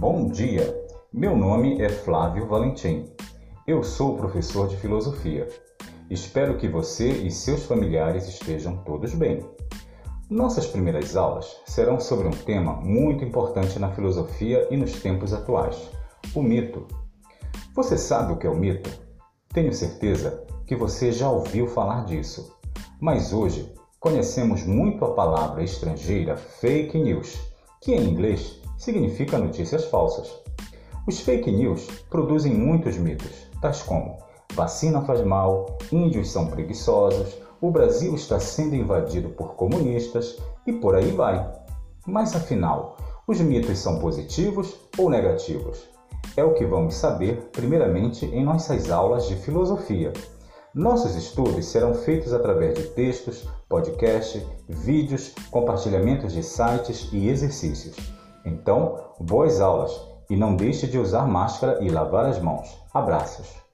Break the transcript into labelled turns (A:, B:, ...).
A: Bom dia! Meu nome é Flávio Valentim. Eu sou professor de filosofia. Espero que você e seus familiares estejam todos bem. Nossas primeiras aulas serão sobre um tema muito importante na filosofia e nos tempos atuais: o mito. Você sabe o que é o mito? Tenho certeza que você já ouviu falar disso, mas hoje conhecemos muito a palavra estrangeira fake news, que em inglês significa notícias falsas. Os fake news produzem muitos mitos, tais como vacina faz mal, índios são preguiçosos, o Brasil está sendo invadido por comunistas e por aí vai. Mas afinal, os mitos são positivos ou negativos? É o que vamos saber, primeiramente, em nossas aulas de filosofia. Nossos estudos serão feitos através de textos, podcasts, vídeos, compartilhamentos de sites e exercícios. Então, boas aulas e não deixe de usar máscara e lavar as mãos. Abraços!